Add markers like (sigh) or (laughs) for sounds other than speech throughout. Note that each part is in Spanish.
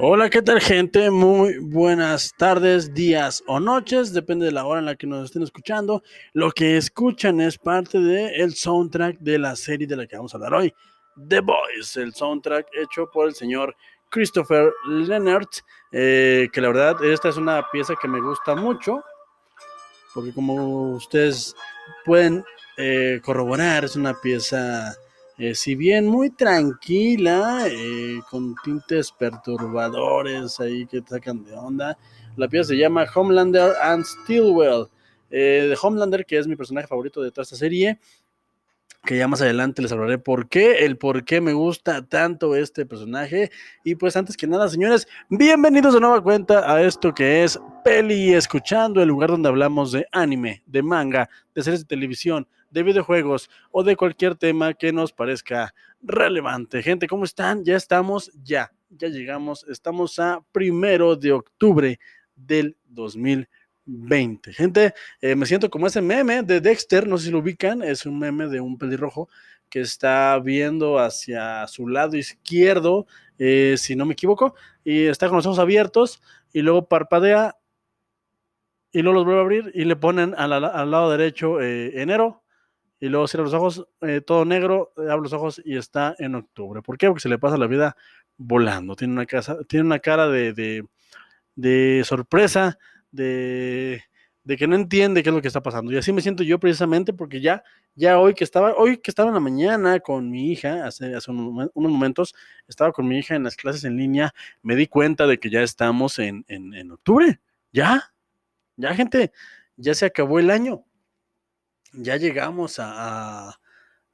Hola, ¿qué tal gente? Muy buenas tardes, días o noches, depende de la hora en la que nos estén escuchando. Lo que escuchan es parte del soundtrack de la serie de la que vamos a hablar hoy, The Boys, el soundtrack hecho por el señor Christopher Leonard, eh, que la verdad esta es una pieza que me gusta mucho, porque como ustedes pueden eh, corroborar, es una pieza eh, si bien muy tranquila, eh, con tintes perturbadores ahí que sacan de onda, la pieza se llama Homelander and Stillwell. Eh, de Homelander, que es mi personaje favorito de toda esta serie, que ya más adelante les hablaré por qué, el por qué me gusta tanto este personaje. Y pues antes que nada, señores, bienvenidos de nueva cuenta a esto que es Peli Escuchando, el lugar donde hablamos de anime, de manga, de series de televisión, de videojuegos o de cualquier tema que nos parezca relevante. Gente, ¿cómo están? Ya estamos, ya, ya llegamos, estamos a primero de octubre del 2020. Gente, eh, me siento como ese meme de Dexter, no sé si lo ubican, es un meme de un pelirrojo que está viendo hacia su lado izquierdo, eh, si no me equivoco, y está con los ojos abiertos y luego parpadea y luego los vuelve a abrir y le ponen al, lado derecho eh, enero y luego cierra los ojos, eh, todo negro, eh, abre los ojos y está en octubre. ¿Por qué? Porque se le pasa la vida volando. Tiene una, casa, tiene una cara de, de, de sorpresa, de, de, que no entiende qué es lo que está pasando. Y así me siento yo precisamente porque ya, ya hoy que estaba, hoy que estaba en la mañana con mi hija, hace, hace unos momentos, estaba con mi hija en las clases en línea, me di cuenta de que ya estamos en, en, en octubre. Ya, ya gente, ya se acabó el año ya llegamos a,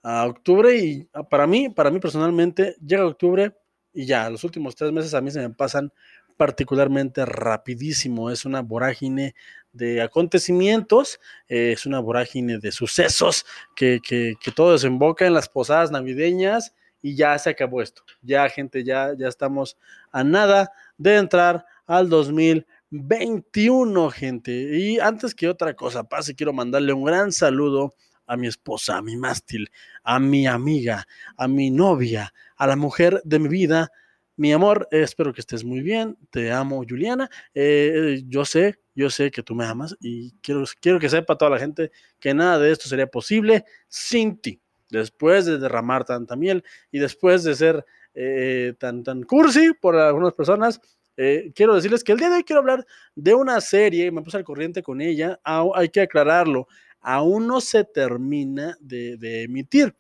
octubre y ah, para mí, para mí personalmente, llega octubre y ya, los últimos tres meses a mí se me pasan particularmente rapidísimo. Es una vorágine de acontecimientos, eh, es una vorágine de sucesos que, que, que, todo desemboca en las posadas navideñas y ya se acabó esto. Ya, gente, ya, ya estamos a nada de entrar al 2020 21, gente. Y antes que otra cosa pase, quiero mandarle un gran saludo a mi esposa, a mi mástil, a mi amiga, a mi novia, a la mujer de mi vida. Mi amor, espero que estés muy bien. Te amo, Juliana. Eh, yo sé, yo sé que tú me amas y quiero, quiero que sepa toda la gente que nada de esto sería posible sin ti. Después de derramar tanta miel y después de ser eh, tan, tan cursi por algunas personas, eh, quiero decirles que el día de hoy quiero hablar de una serie, me puse al corriente con ella, hay que aclararlo, aún no se termina de, emitir.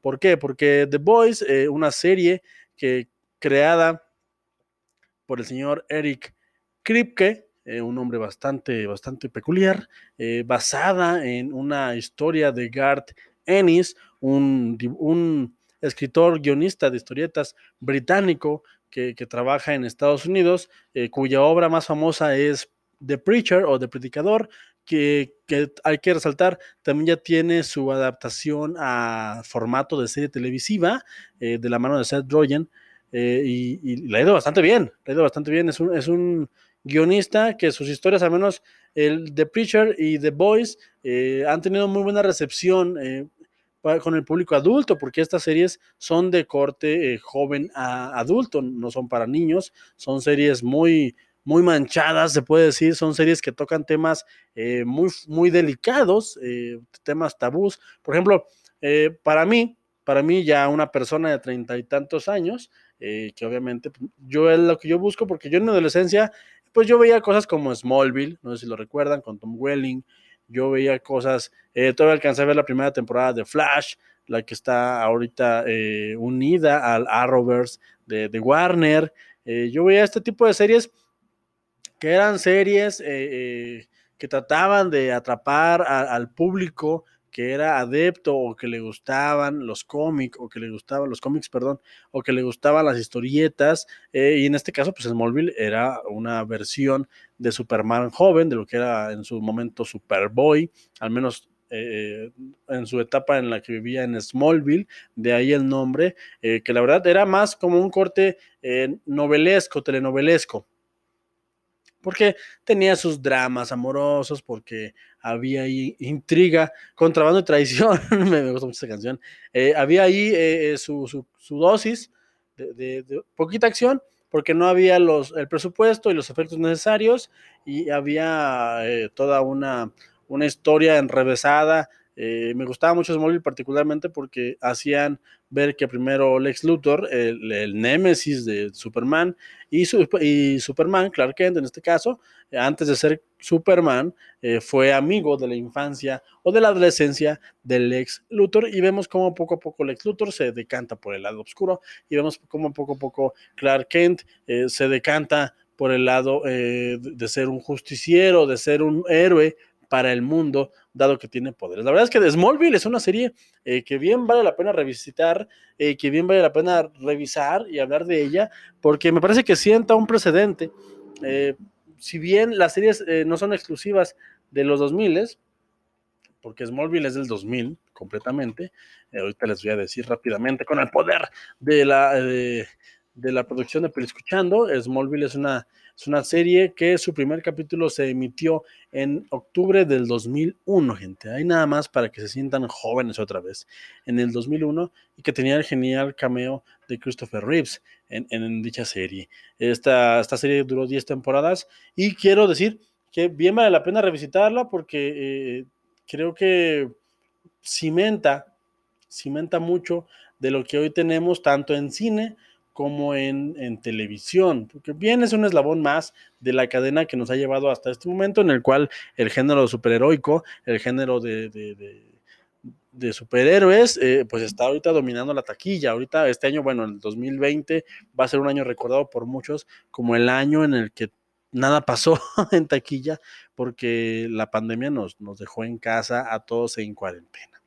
¿Por qué? Porque The Boys, eh, una serie que creada por el señor Eric Kripke, eh, un hombre bastante, bastante peculiar, basada en una historia de Garth Ennis, un escritor, guionista de historietas británico que, trabaja en Estados Unidos, eh, cuya obra más famosa es The Preacher o The Predicador, que, que, hay que resaltar, también ya tiene su adaptación a formato de serie televisiva eh, de la mano de Seth Rogen eh, y, y, le ha ido bastante bien, ha ido bastante bien, es un, es un guionista que sus historias, al menos el The Preacher y The Boys, han tenido muy buena recepción con el público adulto, porque estas series son de corte eh, joven a adulto, no son para niños, son series muy, muy manchadas, se puede decir, son series que tocan temas eh, muy, muy delicados, eh, temas tabús. Por ejemplo, eh, para mí, para mí ya una persona de treinta y tantos años, que obviamente yo es lo que yo busco, porque yo en mi adolescencia, pues yo veía cosas como Smallville, no sé si lo recuerdan, con Tom Welling, yo veía cosas, eh, todavía alcancé a ver la primera temporada de Flash, la que está ahorita eh, unida al Arrowverse de, Warner. Eh, yo veía este tipo de series que eran series eh, que trataban de atrapar al público que era adepto o que le gustaban los cómics o que le gustaban los cómics, perdón, o que le gustaban las historietas, eh, y en este caso, pues Smallville era una versión de Superman joven, de lo que era en su momento Superboy, al menos eh, en su etapa en la que vivía en Smallville, de ahí el nombre, eh, que la verdad era más como un corte novelesco, telenovelesco, porque tenía sus dramas amorosos, porque había ahí intriga, contrabando y traición, (laughs) me, gusta mucho esta canción, eh, había ahí eh, su, su, su, dosis de, de, de, poquita acción, porque no había los, el presupuesto y los efectos necesarios y había eh, toda una, una historia enrevesada. Eh, me gustaba mucho Smallville particularmente porque hacían ver que primero Lex Luthor, el, némesis de Superman, y, y, Superman, Clark Kent en este caso, antes de ser Superman, eh, fue amigo de la infancia o de la adolescencia del Lex Luthor y vemos cómo poco a poco Lex Luthor se decanta por el lado oscuro y vemos cómo poco a poco Clark Kent eh, se decanta por el lado eh, de ser un justiciero, de ser un héroe para el mundo, dado que tiene poderes. La verdad es que The Smallville es una serie eh, que bien vale la pena revisitar, eh, que bien vale la pena revisar y hablar de ella, porque me parece que sienta un precedente. Eh, si bien las series no son exclusivas de los 2000, porque Smallville es del 2000 completamente, ahorita les voy a decir rápidamente, con el poder de la, la producción de Escuchando, Smallville es una es una serie que su primer capítulo se emitió en octubre del 2001, gente. Hay nada más para que se sientan jóvenes otra vez. En el 2001 y que tenía el genial cameo de Christopher Reeves en, dicha serie. Esta, esta serie duró 10 temporadas y quiero decir que bien vale la pena revisitarla porque eh, creo que cimenta, cimenta mucho de lo que hoy tenemos tanto en cine como en, televisión, porque bien es un eslabón más de la cadena que nos ha llevado hasta este momento, en el cual el género superheroico, el género de, de, superhéroes, eh, pues está ahorita dominando la taquilla. Ahorita, este año, bueno, el 2020 va a ser un año recordado por muchos como el año en el que nada pasó (laughs) en taquilla, porque la pandemia nos, nos dejó en casa a todos en cuarentena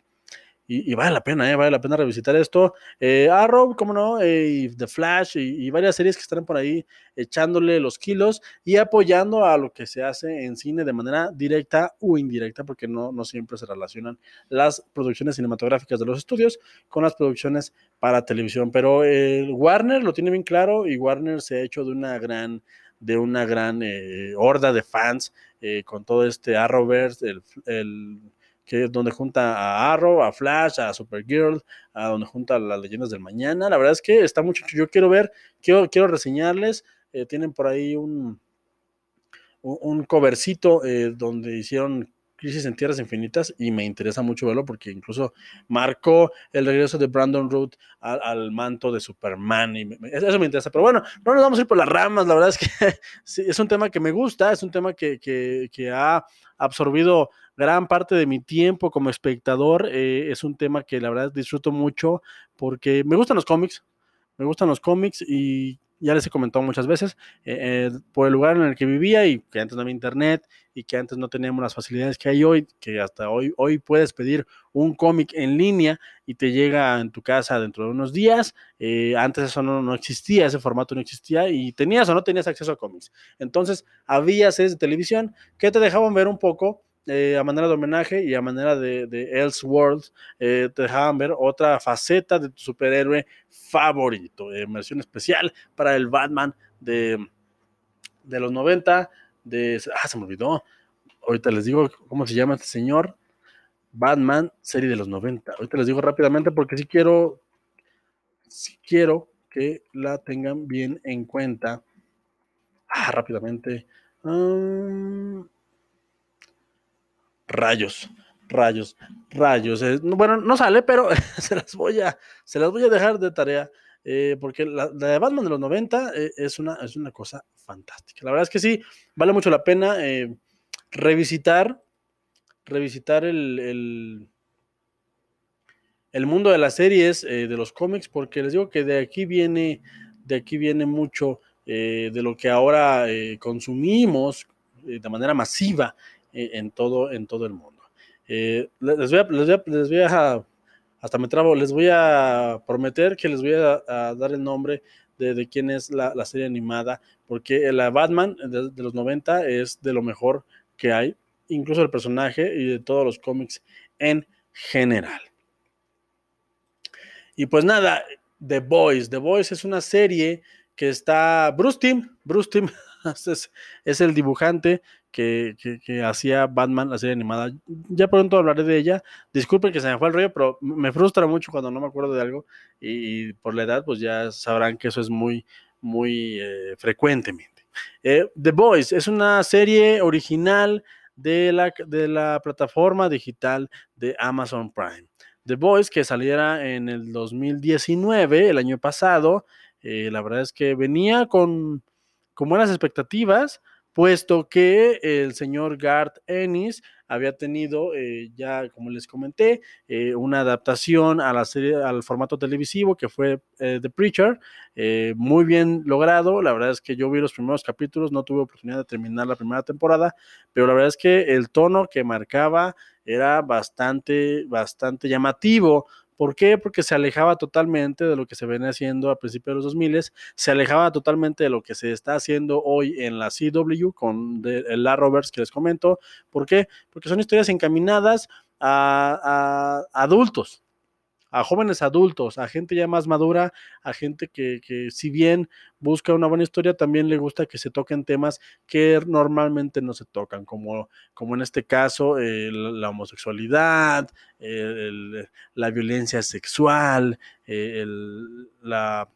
y, vale la pena, ¿eh? vale la pena revisitar esto. Eh, Arrow, como no, eh, The Flash y, varias series que están por ahí echándole los kilos y apoyando a lo que se hace en cine de manera directa o indirecta, porque no, no siempre se relacionan las producciones cinematográficas de los estudios con las producciones para televisión. Pero Warner lo tiene bien claro y Warner se ha hecho de una gran de una gran horda de fans con todo este Arrowverse, el, el que es donde junta a Arrow, a Flash, a Supergirl, a donde junta las leyendas del mañana. La verdad es que está mucho. Yo quiero ver, quiero, quiero reseñarles. Eh, tienen por ahí un, un, covercito eh, donde hicieron Crisis en Tierras Infinitas y me interesa mucho verlo porque incluso marcó el regreso de Brandon Root al, manto de Superman eso me interesa. Pero bueno, no nos vamos a ir por las ramas, la verdad es que (laughs) es un tema que me gusta, es un tema que, que ha absorbido gran parte de mi tiempo como espectador. Eh, es un tema que la verdad disfruto mucho porque me gustan los cómics, me gustan los cómics y ya les he comentado muchas veces, eh, eh, por el lugar en el que vivía y que antes no había internet y que antes no teníamos las facilidades que hay hoy, que hasta hoy, hoy puedes pedir un cómic en línea y te llega en tu casa dentro de unos días. antes eso no, no, existía, ese formato no existía y tenías o no tenías acceso a cómics. Entonces había series de televisión que te dejaban ver un poco eh, a manera de homenaje y a manera de, de Elseworld, eh, te dejaban ver otra faceta de tu superhéroe favorito, en versión especial para el Batman de, de los 90, de, ah, se me olvidó, ahorita les digo cómo se llama este señor, Batman, serie de los 90, ahorita les digo rápidamente porque si quiero, si quiero que la tengan bien en cuenta, ah, rápidamente, um, Rayos, rayos, rayos. Eh, bueno, no sale, pero (laughs) se las voy a, se las voy a dejar de tarea. Eh, porque la, de Batman de los 90 eh, es, una, es una cosa fantástica. La verdad es que sí, vale mucho la pena revisitar, revisitar el, el, mundo de las series, de los cómics, porque les digo que de aquí viene, de aquí viene mucho de lo que ahora consumimos de manera masiva en, todo, en todo el mundo. Eh, les, voy a, les, voy a, hasta me trabo, les voy a prometer que les voy a, dar el nombre de, quién es la, la, serie animada, porque la Batman de, los 90 es de lo mejor que hay, incluso el personaje y de todos los cómics en general. Y pues nada, The Boys. The Boys es una serie que está Bruce Timm, Bruce Timm (laughs) es, el dibujante que, hacía Batman, la serie animada. Ya pronto hablaré de ella. Disculpen que se me fue el rollo, pero me frustra mucho cuando no me acuerdo de algo. Y, por la edad, pues ya sabrán que eso es muy, muy eh, frecuentemente. The Voice es una serie original de la, de la plataforma digital de Amazon Prime. The Voice, que saliera en el 2019, el año pasado, la verdad es que venía con, con buenas expectativas, puesto que el señor Garth Ennis había tenido eh, ya, como les comenté, eh, una adaptación a la serie, al formato televisivo que fue eh, The Preacher, muy bien logrado. La verdad es que yo vi los primeros capítulos, no tuve oportunidad de terminar la primera temporada, pero la verdad es que el tono que marcaba era bastante, bastante llamativo. ¿Por qué? Porque se alejaba totalmente de lo que se venía haciendo a principios de los 2000, se alejaba totalmente de lo que se está haciendo hoy en la CW con el La Roberts que les comento. ¿Por qué? Porque son historias encaminadas a adultos, a jóvenes adultos, a gente ya más madura, a gente que, si bien busca una buena historia, también le gusta que se toquen temas que normalmente no se tocan, como, como en este caso la homosexualidad, la violencia sexual, la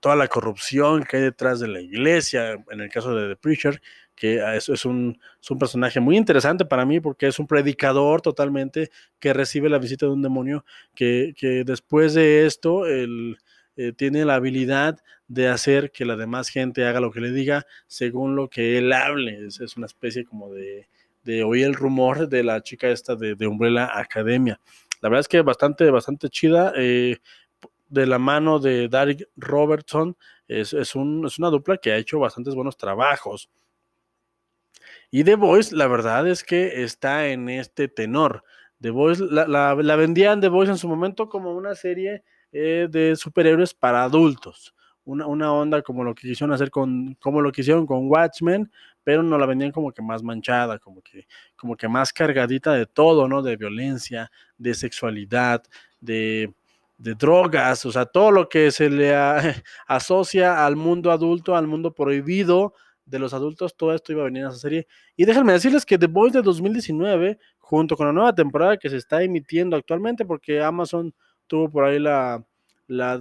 toda la corrupción que hay detrás de la iglesia, en el caso de The Preacher, que es, es, un, personaje muy interesante para mí porque es un predicador totalmente que recibe la visita de un demonio que, después de esto él, eh, tiene la habilidad de hacer que la demás gente haga lo que le diga según lo que él hable. Es, una especie como de, de, oír el rumor de la chica esta de, de Umbrella Academia. La verdad es que bastante, bastante chida. Eh, de la mano de Derek Robertson, es, es, un, es una dupla que ha hecho bastantes buenos trabajos. Y The Voice, la verdad es que está en este tenor. The Voice, la, la, vendían The Voice en su momento como una serie eh, de superhéroes para adultos. Una, una, onda como lo que quisieron hacer con, como lo que hicieron con Watchmen, pero no la vendían como que más manchada, como que, como que más cargadita de todo, ¿no? De violencia, de sexualidad, de, de drogas, o sea, todo lo que se le (laughs) asocia al mundo adulto, al mundo prohibido, de los adultos, todo esto iba a venir en esa serie. Y déjenme decirles que The Boys de 2019, junto con la nueva temporada que se está emitiendo actualmente, porque Amazon tuvo por ahí la,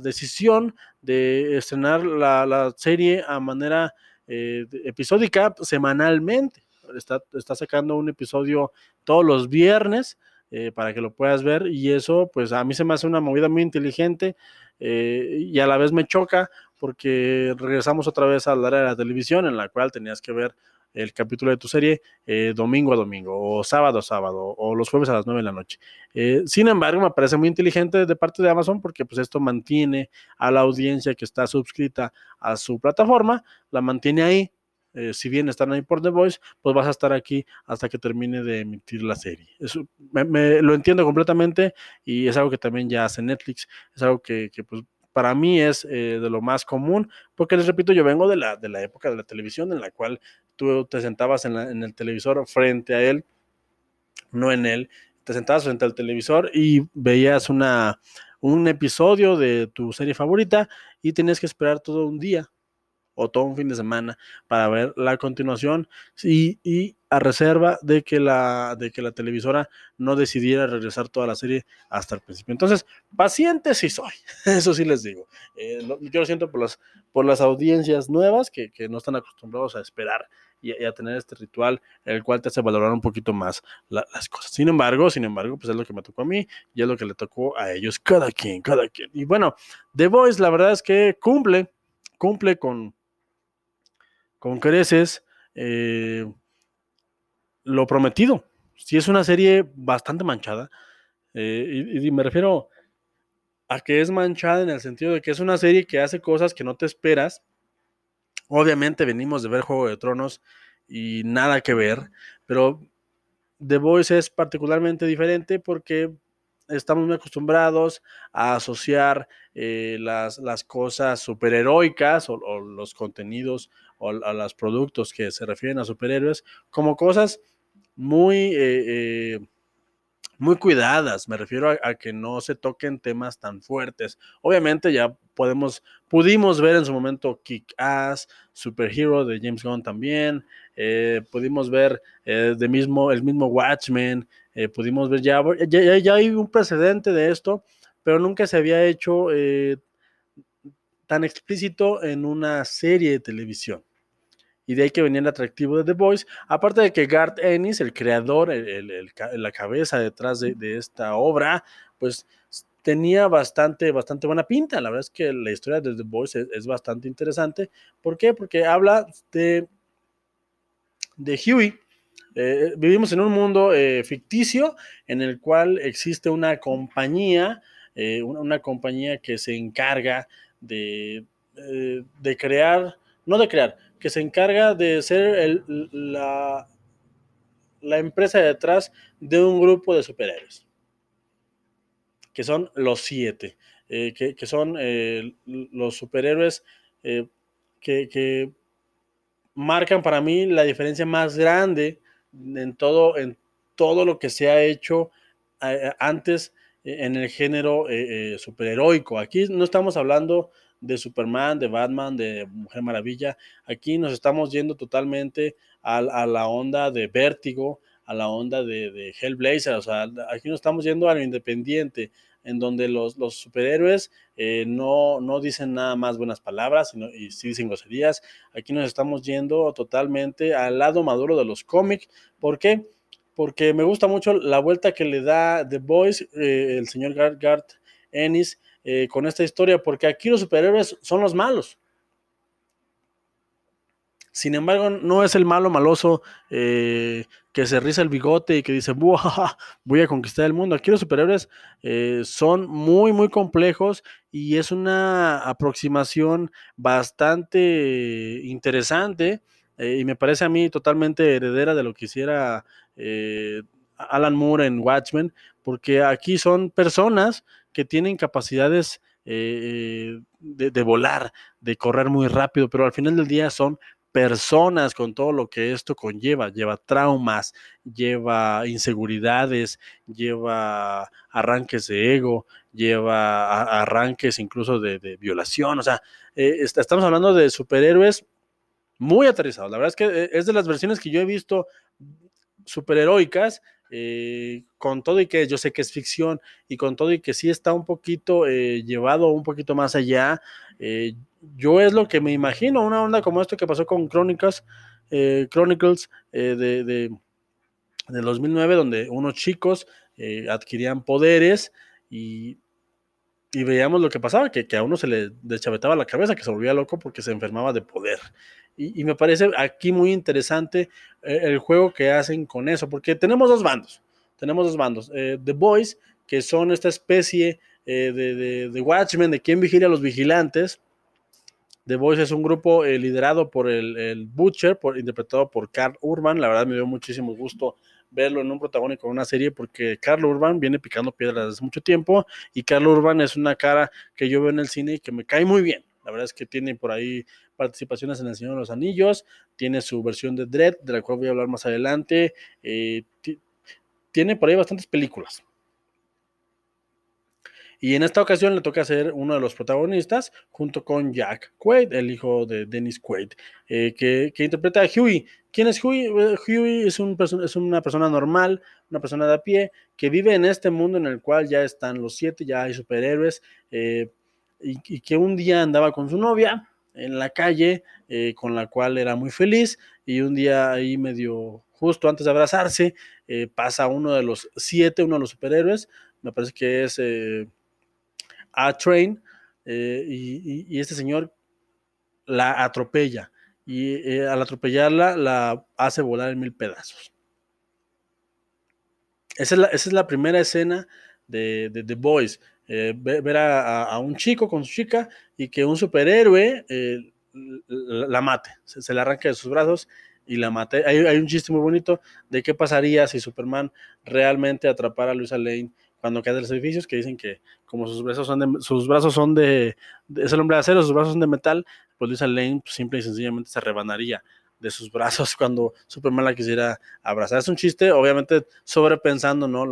decisión de estrenar la, serie a manera eh, episódica semanalmente. Está, está sacando un episodio todos los viernes. Eh, para que lo puedas ver y eso pues a mí se me hace una movida muy inteligente eh, y a la vez me choca porque regresamos otra vez a la área de la televisión en la cual tenías que ver el capítulo de tu serie eh, domingo a domingo o sábado a sábado o los jueves a las 9 de la noche. sin embargo, me parece muy inteligente de parte de Amazon porque pues esto mantiene a la audiencia que está suscrita a su plataforma, la mantiene ahí eh, si bien están ahí por The Voice, pues vas a estar aquí hasta que termine de emitir la serie. Eso lo entiendo completamente y es algo que también ya hace Netflix, es algo que, pues, para mí es eh, de lo más común, porque les repito, yo vengo de la, de la época de la televisión en la cual tú te sentabas en, en el televisor frente a él, no en él, te sentabas frente al televisor y veías una, un episodio de tu serie favorita y tenías que esperar todo un día o todo un fin de semana para ver la continuación y, y, a reserva de que, la, de que la televisora no decidiera regresar toda la serie hasta el principio. Entonces, paciente sí soy, (laughs) eso sí les digo. Eh, yo lo siento por las, por las audiencias nuevas que, que no están acostumbrados a esperar y, a tener este ritual, el cual te hace valorar un poquito más las cosas. Sin embargo, sin embargo, pues es lo que me tocó a mí y es lo que le tocó a ellos, cada quien, cada quien. Y bueno, The Voice, la verdad es que cumple, cumple con con creces eh, lo prometido. Si es una serie bastante manchada, eh, y, me refiero a que es manchada en el sentido de que es una serie que hace cosas que no te esperas. Obviamente venimos de ver Juego de Tronos y nada que ver, pero The Voice es particularmente diferente porque estamos muy acostumbrados a asociar eh, las, las, cosas superheroicas o, o, los contenidos o a los productos que se refieren a superhéroes como cosas muy, eh, eh, muy cuidadas. Me refiero a, que no se toquen temas tan fuertes. Obviamente ya podemos, pudimos ver en su momento Kick Ass, Superhero de James Gunn también. pudimos ver de mismo, el mismo Watchmen, eh, pudimos ver, ya, ya, hay un precedente de esto, pero nunca se había hecho eh, tan explícito en una serie de televisión. Y de ahí que venía el atractivo de The Voice. Aparte de que Garth Ennis, el creador, la cabeza detrás de, esta obra, pues tenía bastante, bastante buena pinta. La verdad es que la historia de The Voice es, bastante interesante. ¿Por qué? Porque habla de, de Huey. Eh, vivimos en un mundo eh, ficticio en el cual existe una compañía, eh, una, compañía que se encarga de, de crear, no de crear, que se encarga de ser la, la empresa detrás de un grupo de superhéroes, que son los siete, eh, que, son eh, los superhéroes eh, que, marcan para mí la diferencia más grande en todo, en todo lo que se ha hecho antes en el género superheroico. Aquí no estamos hablando de Superman, de Batman, de Mujer Maravilla. Aquí nos estamos yendo totalmente a, la onda de Vértigo, a la onda de, Hellblazer. O sea, aquí nos estamos yendo a lo independiente, en donde los, superhéroes eh, no, dicen nada más buenas palabras sino, y sí dicen groserías. Aquí nos estamos yendo totalmente al lado maduro de los cómics. ¿Por qué? Porque me gusta mucho la vuelta que le da The Boys, eh, el señor Garth Ennis, eh, con esta historia, porque aquí los superhéroes son los malos. Sin embargo, no es el malo maloso eh, que se riza el bigote y que dice, (laughs) voy a conquistar el mundo. Aquí los superhéroes eh, son muy, muy complejos y es una aproximación bastante interesante y me parece a mí totalmente heredera de lo que hiciera Alan Moore en Watchmen, porque aquí son personas que tienen capacidades eh, de, volar, de correr muy rápido, pero al final del día son personas con todo lo que esto conlleva, lleva traumas, lleva inseguridades, lleva arranques de ego, lleva arranques incluso de, violación, o sea, eh, estamos hablando de superhéroes muy aterrizados, la verdad es que eh, es de las versiones que yo he visto superheroicas eh, con todo y que yo sé que es ficción y con todo y que sí está un poquito eh, llevado un poquito más allá, eh, yo es lo que me imagino, una onda como esto que pasó con Chronicles, Chronicles de, de, 2009, donde unos chicos adquirían poderes y, y, veíamos lo que pasaba, que, que a uno se le deschavetaba la cabeza, que se volvía loco porque se enfermaba de poder. Y, me parece aquí muy interesante eh, el juego que hacen con eso, porque tenemos dos bandos, tenemos dos bandos, eh, The Boys, que son esta especie eh, de, de, Watchmen, de quien vigila a los vigilantes. The Boys es un grupo liderado por el, Butcher, por, interpretado por Carl Urban. La verdad me dio muchísimo gusto verlo en un protagónico en una serie porque Carl Urban viene picando piedras desde mucho tiempo y Carl Urban es una cara que yo veo en el cine y que me cae muy bien. La verdad es que tiene por ahí participaciones en El Señor de los Anillos, tiene su versión de Dread, de la cual voy a hablar más adelante, eh, tiene por ahí bastantes películas. Y en esta ocasión le toca ser uno de los protagonistas junto con Jack Quaid, el hijo de Dennis Quaid, eh, que, interpreta a Huey. ¿Quién es Huey? Eh, Huey es, un es, una persona normal, una persona de a pie, que vive en este mundo en el cual ya están los siete, ya hay superhéroes, y, que un día andaba con su novia en la calle, eh, con la cual era muy feliz, y un día ahí medio justo antes de abrazarse, eh, pasa uno de los siete, uno de los superhéroes, me parece que es eh, A-Train, y, este señor la atropella, y al atropellarla la hace volar en mil pedazos. Esa es la, esa es la primera escena de, The Boys. Eh, ver a, un chico con su chica y que un superhéroe eh, la mate, se, le arranque de sus brazos y la mate. Hay, un chiste muy bonito de qué pasaría si Superman realmente atrapara a Luisa Lane cuando cae de los edificios, que dicen que como sus brazos son de, sus brazos son de, es el hombre de acero, sus brazos son de metal, pues Luisa Lane pues, simple y sencillamente se rebanaría de sus brazos (laughs) cuando Superman la quisiera abrazar. Es un chiste, obviamente sobrepensando, ¿no?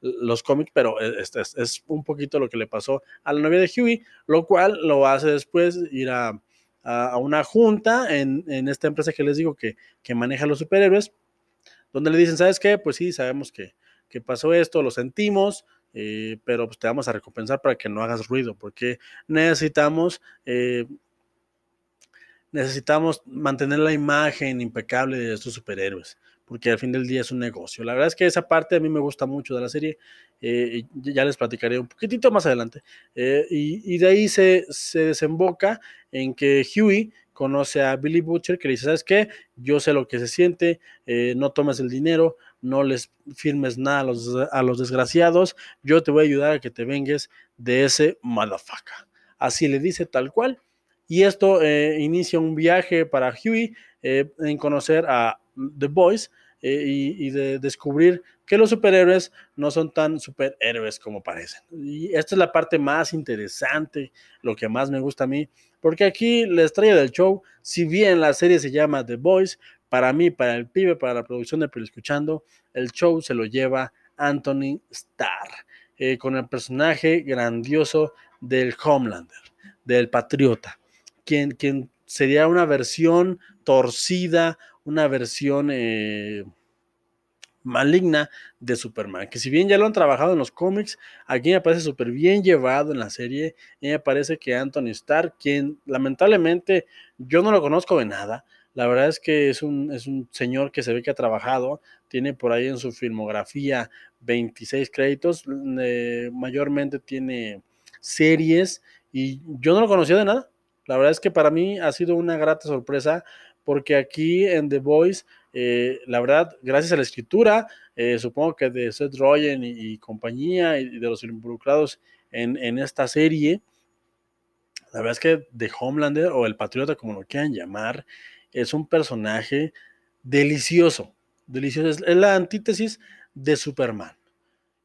Los cómics, pero e, es, un poquito lo que le pasó a la novia de Huey, lo cual lo hace después ir a, a, una junta en, en, esta empresa que les digo que, que maneja los superhéroes, donde le dicen, ¿sabes qué? Pues sí, sabemos que, que pasó esto, lo sentimos, eh, pero pues te vamos a recompensar para que no hagas ruido, porque necesitamos eh, necesitamos mantener la imagen impecable de estos superhéroes, porque al fin del día es un negocio. La verdad es que esa parte a mí me gusta mucho de la serie, eh, ya les platicaré un poquitito más adelante. Y, de ahí se, se, desemboca en que Huey conoce a Billy Butcher, que le dice, ¿sabes qué? Yo sé lo que se siente, no tomes el dinero, no les firmes nada a los, desgraciados, yo te voy a ayudar a que te vengues de ese motherfucker. Así le dice tal cual y esto eh, inicia un viaje para Huey eh, en conocer a The Boys eh, y, de descubrir que los superhéroes no son tan superhéroes como parecen. Y esta es la parte más interesante, lo que más me gusta a mí, porque aquí la estrella del show, si bien la serie se llama The Boys, para mí, para el pibe, para la producción de Pero Escuchando, el show se lo lleva Anthony Starr, con el personaje grandioso del Homelander, del Patriota quien, sería una versión torcida, una versión eh, maligna de Superman, que si bien ya lo han trabajado en los cómics, aquí me parece súper bien llevado en la serie, y me parece que Anthony Starr, quien lamentablemente yo no lo conozco de nada, la verdad es que es un, es un señor que se ve que ha trabajado, tiene por ahí en su filmografía 26 créditos, eh, mayormente tiene series, y yo no lo conocía de nada, la verdad es que para mí ha sido una grata sorpresa porque aquí en The Voice, eh, la verdad, gracias a la escritura, eh, supongo que de Seth Rogen y, compañía y de los involucrados en, en, esta serie, la verdad es que The Homelander o el Patriota, como lo quieran llamar, es un personaje delicioso, delicioso, es la antítesis de Superman.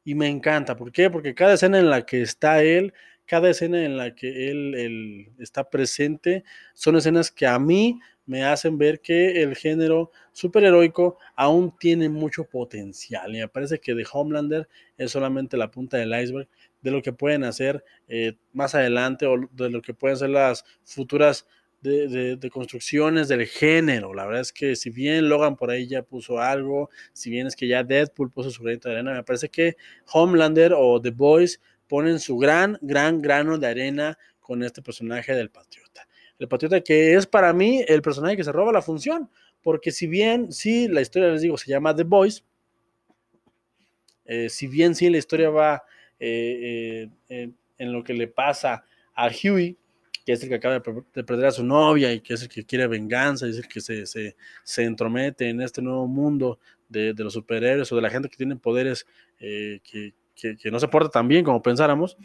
Y me encanta, ¿por qué? Porque cada escena en la que está él, cada escena en la que él, está presente son escenas que a mí me hacen ver que el género superheroico aún tiene mucho potencial. Y me parece que The Homelander es solamente la punta del iceberg de lo que pueden hacer eh, más adelante o de lo que pueden ser las futuras de, construcciones del género. La verdad es que si bien Logan por ahí ya puso algo, si bien es que ya Deadpool puso su granito de arena, me parece que Homelander o The Boys ponen su gran, gran grano de arena con este personaje del patriota. El patriota que es para mí el personaje que se roba la función, porque si bien, sí, la historia, les digo, se llama The Boys, eh, si bien sí la historia va eh, eh, en lo que le pasa a Huey, que es el que acaba de perder a su novia y que es el que quiere venganza, y es el que se, se, entromete en este nuevo mundo de, de, los superhéroes o de la gente que tiene poderes que, que, no se porta tan bien como pensáramos,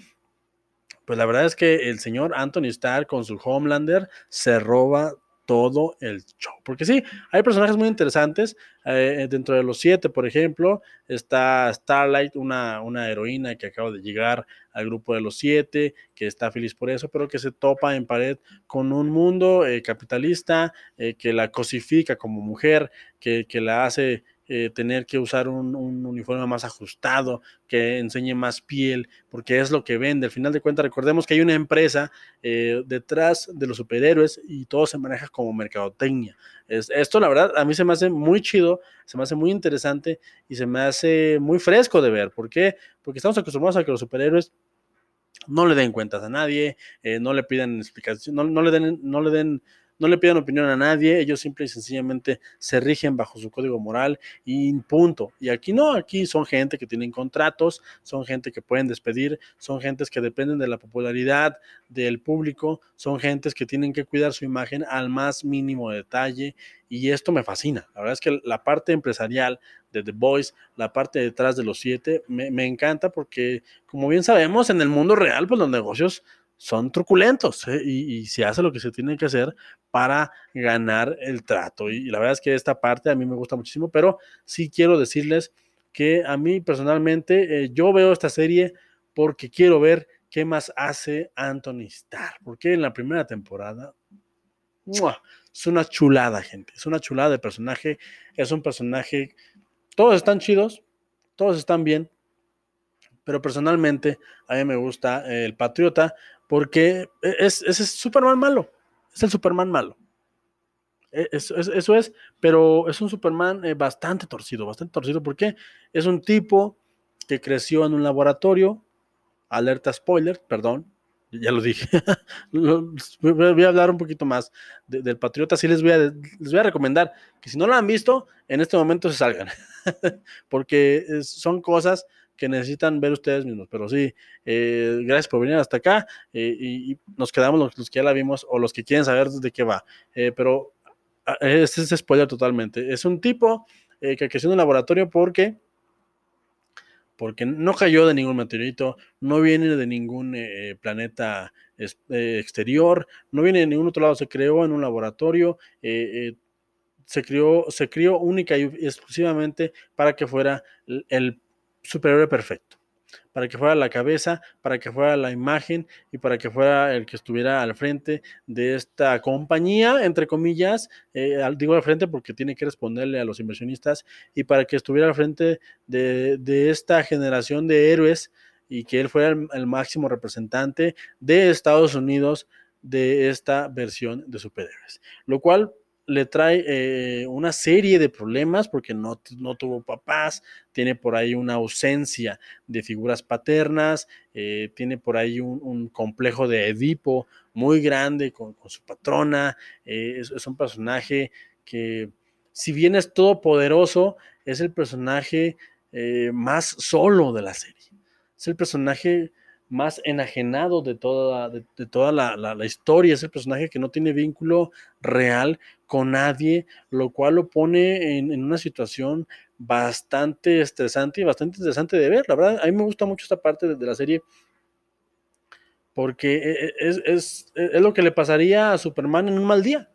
pues la verdad es que el señor Anthony Starr con su Homelander se roba todo el show. Porque sí, hay personajes muy interesantes. Eh, dentro de los siete, por ejemplo, está Starlight, una, una heroína que acaba de llegar al grupo de los siete, que está feliz por eso, pero que se topa en pared con un mundo eh, capitalista eh, que la cosifica como mujer, que, que la hace eh, tener que usar un, uniforme más ajustado, que enseñe más piel, porque es lo que vende. Al final de cuentas, recordemos que hay una empresa eh, detrás de los superhéroes y todo se maneja como mercadotecnia. Es, esto, la verdad, a mí se me hace muy chido, se me hace muy interesante y se me hace muy fresco de ver. ¿Por qué? Porque estamos acostumbrados a que los superhéroes no le den cuentas a nadie, eh, no le pidan explicación, no, le den, no le den no le pidan opinión a nadie, ellos simple y sencillamente se rigen bajo su código moral y punto. Y aquí no, aquí son gente que tienen contratos, son gente que pueden despedir, son gentes que dependen de la popularidad del público, son gentes que tienen que cuidar su imagen al más mínimo detalle y esto me fascina. La verdad es que la parte empresarial de The Voice, la parte detrás de los siete, me, me encanta porque como bien sabemos en el mundo real, pues los negocios son truculentos ¿eh? y, se hace lo que se tiene que hacer para ganar el trato. Y, la verdad es que esta parte a mí me gusta muchísimo, pero sí quiero decirles que a mí personalmente eh, yo veo esta serie porque quiero ver qué más hace Anthony Starr, porque en la primera temporada es una chulada, gente, es una chulada de personaje, es un personaje, todos están chidos, todos están bien, pero personalmente a mí me gusta el Patriota, porque e, es, es, Superman malo, es el Superman malo. E, eso, eso es, pero es un Superman eh, bastante torcido, bastante torcido, porque es un tipo que creció en un laboratorio, alerta spoiler, perdón, ya lo dije. (laughs) voy a hablar un poquito más del Patriota. Sí les voy, a, les voy a recomendar que si no lo han visto, en este momento se salgan, (laughs) porque son cosas que necesitan ver ustedes mismos. Pero sí, eh, gracias por venir hasta acá eh, y, nos quedamos los, que ya la vimos o los que quieren saber de qué va. Eh, pero ah, este es spoiler totalmente. Es un tipo que creció en un laboratorio porque porque no cayó de ningún meteorito, no viene de ningún planeta exterior, no viene de ningún otro lado, se creó en un laboratorio, se, creó, se crió única y exclusivamente para que fuera el superhéroe perfecto para que fuera la cabeza, para que fuera la imagen y para que fuera el que estuviera al frente de esta compañía, entre comillas, eh, digo al frente porque tiene que responderle a los inversionistas y para que estuviera al frente de, esta generación de héroes y que él fuera el máximo representante de Estados Unidos de esta versión de superhéroes. Lo cual le trae eh, una serie de problemas porque no, no, tuvo papás, tiene por ahí una ausencia de figuras paternas, eh, tiene por ahí un, complejo de Edipo muy grande con, su patrona, eh, es, un personaje que si bien es todopoderoso, es el personaje más solo de la serie, es el personaje más enajenado de toda, de, toda la, historia. Es el personaje que no tiene vínculo real con nadie, lo cual lo pone en, una situación bastante estresante y bastante interesante de ver. La verdad, a mí me gusta mucho esta parte de, la serie porque e, e, es, es, es, lo que le pasaría a Superman en un mal día.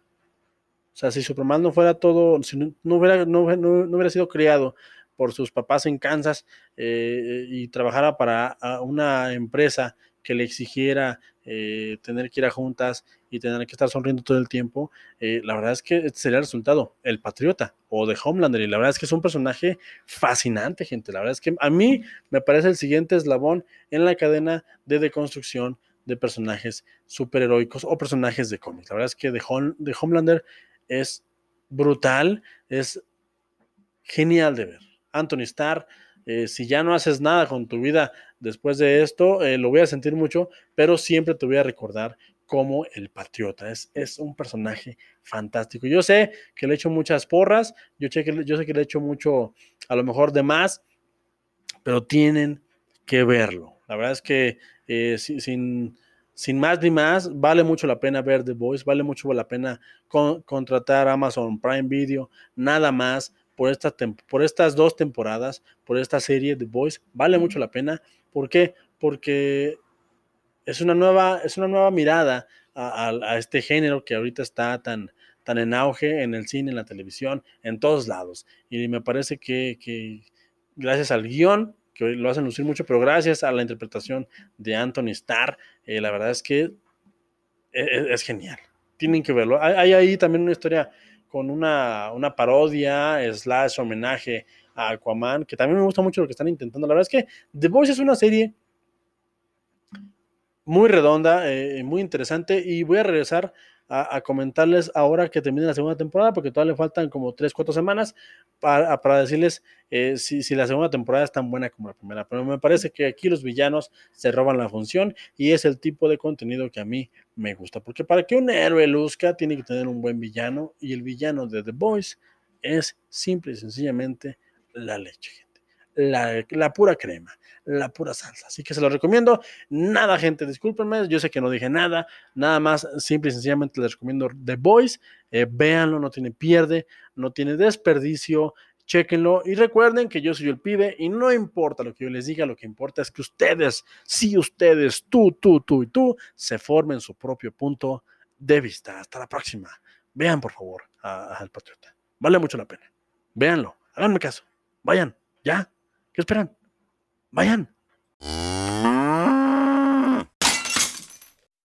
O sea, si Superman no fuera todo, si no, hubiera, no, hubiera sido criado por sus papás en Kansas eh, y trabajara para una empresa que le exigiera eh, tener que ir a juntas y tener que estar sonriendo todo el tiempo, eh, la verdad es que este sería el resultado, el patriota o de Homelander. Y la verdad es que es un personaje fascinante, gente. La verdad es que a mí me parece el siguiente eslabón en la cadena de deconstrucción de personajes superheroicos o personajes de cómics. La verdad es que de Homelander es brutal, es genial de ver. Anthony Starr, eh, si ya no haces nada con tu vida después de esto, eh, lo voy a sentir mucho, pero siempre te voy a recordar como el patriota. Es, es un personaje fantástico. Yo sé que le he hecho muchas porras, yo sé, que, yo sé que le he hecho mucho, a lo mejor de más, pero tienen que verlo. La verdad es que eh, sin, sin, más ni más, vale mucho la pena ver The Voice, vale mucho la pena contratar Amazon Prime Video, nada más por, esta por estas dos temporadas, por esta serie The Boys, vale mucho la pena. ¿Por qué? Porque es una nueva, es una nueva mirada a, este género que ahorita está tan, tan en auge en el cine, en la televisión, en todos lados. Y me parece que, gracias al guion, que lo hacen lucir mucho, pero gracias a la interpretación de Anthony Starr, eh, la verdad es que e, e, es, genial. Tienen que verlo. hay, ahí también una historia con una, una parodia, slash homenaje a Aquaman, que también me gusta mucho lo que están intentando. La verdad es que The Voice es una serie muy redonda, eh, muy interesante, y voy a regresar a, comentarles ahora que termine la segunda temporada, porque todavía le faltan como 3, 4 semanas para, para decirles eh, si, si, la segunda temporada es tan buena como la primera. Pero me parece que aquí los villanos se roban la función y es el tipo de contenido que a mí me gusta, porque para que un héroe luzca tiene que tener un buen villano y el villano de The Boys es simple y sencillamente la leche. La, pura crema la pura salsa. Así que se lo recomiendo. Nada, gente, discúlpenme, yo sé que no dije nada, nada más, simple y sencillamente les recomiendo The Boys. Eh, véanlo, no tiene pierde, no tiene desperdicio. Chequenlo y recuerden que yo soy el pibe y no importa lo que yo les diga, lo que importa es que ustedes, si ustedes, tú, tú, tú y tú, se formen su propio punto de vista. Hasta la próxima. Vean, por favor, al Patriota. Vale mucho la pena. Véanlo, háganme caso. Vayan, ya. ¿Qué esperan? Vayan.